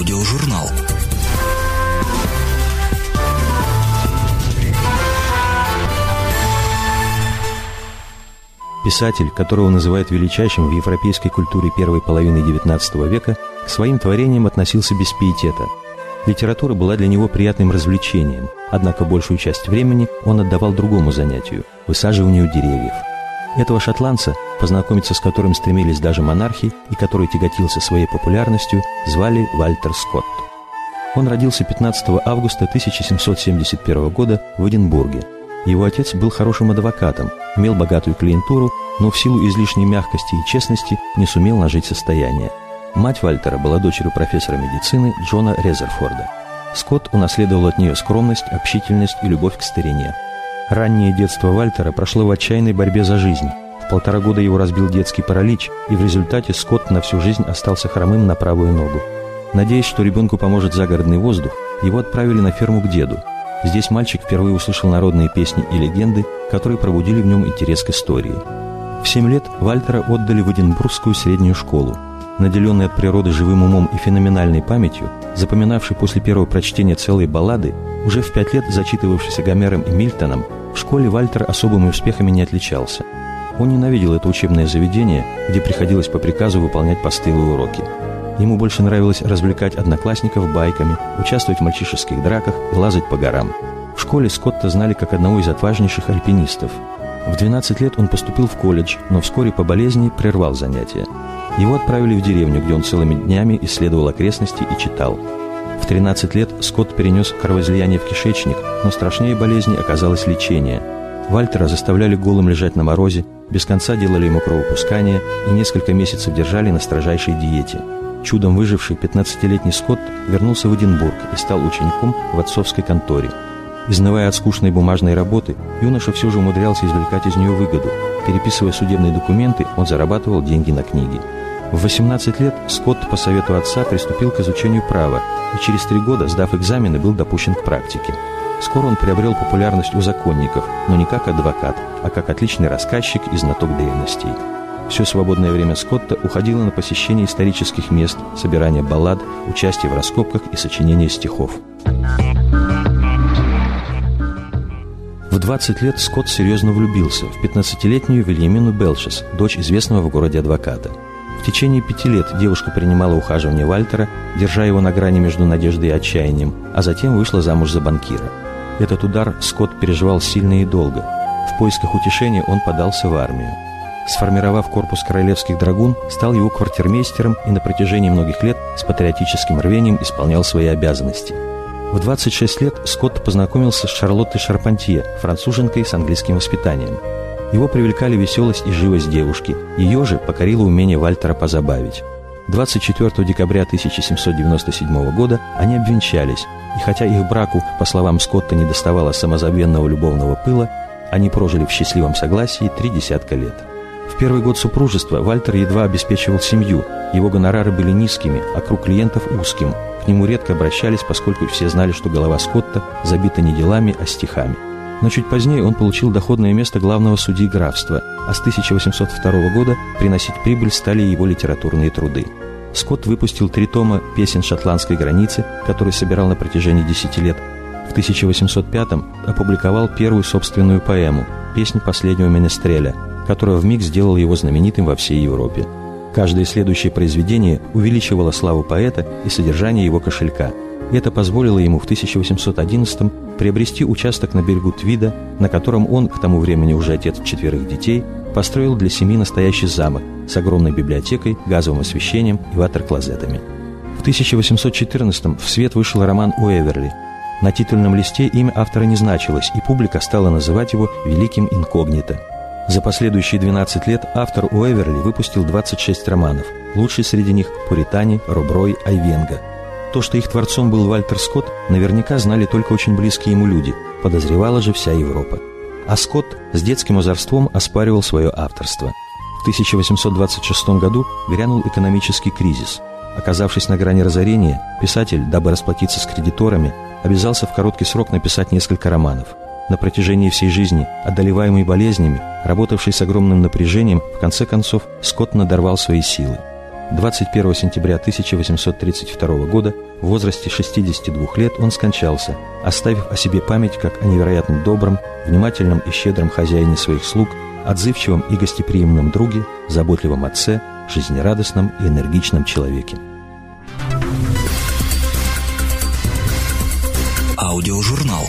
Аудиожурнал. Писатель, которого называют величайшим в европейской культуре первой половины XIX века, к своим творениям относился без пиетета. Литература была для него приятным развлечением, однако большую часть времени он отдавал другому занятию – высаживанию деревьев. Этого шотландца, познакомиться с которым стремились даже монархи и который тяготился своей популярностью, звали Вальтер Скотт. Он родился 15 августа 1771 года в Эдинбурге – его отец был хорошим адвокатом, имел богатую клиентуру, но в силу излишней мягкости и честности не сумел нажить состояние. Мать Вальтера была дочерью профессора медицины Джона Резерфорда. Скотт унаследовал от нее скромность, общительность и любовь к старине. Раннее детство Вальтера прошло в отчаянной борьбе за жизнь. В полтора года его разбил детский паралич, и в результате Скотт на всю жизнь остался хромым на правую ногу. Надеясь, что ребенку поможет загородный воздух, его отправили на ферму к деду – Здесь мальчик впервые услышал народные песни и легенды, которые пробудили в нем интерес к истории. В семь лет Вальтера отдали в Эдинбургскую среднюю школу. Наделенный от природы живым умом и феноменальной памятью, запоминавший после первого прочтения целые баллады, уже в пять лет зачитывавшийся Гомером и Мильтоном, в школе Вальтер особыми успехами не отличался. Он ненавидел это учебное заведение, где приходилось по приказу выполнять постылые уроки. Ему больше нравилось развлекать одноклассников байками, участвовать в мальчишеских драках и лазать по горам. В школе Скотта знали как одного из отважнейших альпинистов. В 12 лет он поступил в колледж, но вскоре по болезни прервал занятия. Его отправили в деревню, где он целыми днями исследовал окрестности и читал. В 13 лет Скотт перенес кровоизлияние в кишечник, но страшнее болезни оказалось лечение. Вальтера заставляли голым лежать на морозе, без конца делали ему кровопускание и несколько месяцев держали на строжайшей диете – Чудом выживший 15-летний Скотт вернулся в Эдинбург и стал учеником в отцовской конторе. Изнывая от скучной бумажной работы, юноша все же умудрялся извлекать из нее выгоду. Переписывая судебные документы, он зарабатывал деньги на книги. В 18 лет Скотт по совету отца приступил к изучению права и через три года, сдав экзамены, был допущен к практике. Скоро он приобрел популярность у законников, но не как адвокат, а как отличный рассказчик и знаток древностей. Все свободное время Скотта уходило на посещение исторических мест, собирание баллад, участие в раскопках и сочинение стихов. В 20 лет Скотт серьезно влюбился в 15-летнюю Вильямину Белшес, дочь известного в городе адвоката. В течение пяти лет девушка принимала ухаживание Вальтера, держа его на грани между надеждой и отчаянием, а затем вышла замуж за банкира. Этот удар Скотт переживал сильно и долго. В поисках утешения он подался в армию. Сформировав корпус королевских драгун, стал его квартирмейстером и на протяжении многих лет с патриотическим рвением исполнял свои обязанности. В 26 лет Скотт познакомился с Шарлоттой Шарпантье, француженкой с английским воспитанием. Его привлекали веселость и живость девушки, ее же покорило умение Вальтера позабавить. 24 декабря 1797 года они обвенчались, и хотя их браку, по словам Скотта, не доставало самозабвенного любовного пыла, они прожили в счастливом согласии три десятка лет. В первый год супружества Вальтер едва обеспечивал семью, его гонорары были низкими, а круг клиентов узким. К нему редко обращались, поскольку все знали, что голова Скотта забита не делами, а стихами. Но чуть позднее он получил доходное место главного судьи графства, а с 1802 года приносить прибыль стали его литературные труды. Скотт выпустил три тома песен шотландской границы, которые собирал на протяжении десяти лет. В 1805 опубликовал первую собственную поэму «Песнь последнего менестреля», которая вмиг сделала его знаменитым во всей Европе. Каждое следующее произведение увеличивало славу поэта и содержание его кошелька. Это позволило ему в 1811 приобрести участок на берегу Твида, на котором он, к тому времени уже отец четверых детей, построил для семьи настоящий замок с огромной библиотекой, газовым освещением и ватер-клозетами. В 1814 в свет вышел роман Уэверли. На титульном листе имя автора не значилось, и публика стала называть его «Великим инкогнито». За последующие 12 лет автор Уэверли выпустил 26 романов. Лучший среди них – Пуритане, Роброй, Айвенга. То, что их творцом был Вальтер Скотт, наверняка знали только очень близкие ему люди, подозревала же вся Европа. А Скотт с детским озорством оспаривал свое авторство. В 1826 году грянул экономический кризис. Оказавшись на грани разорения, писатель, дабы расплатиться с кредиторами, обязался в короткий срок написать несколько романов – на протяжении всей жизни, одолеваемый болезнями, работавший с огромным напряжением, в конце концов, Скотт надорвал свои силы. 21 сентября 1832 года в возрасте 62 лет он скончался, оставив о себе память как о невероятно добром, внимательном и щедром хозяине своих слуг, отзывчивом и гостеприимном друге, заботливом отце, жизнерадостном и энергичном человеке. Аудиожурнал.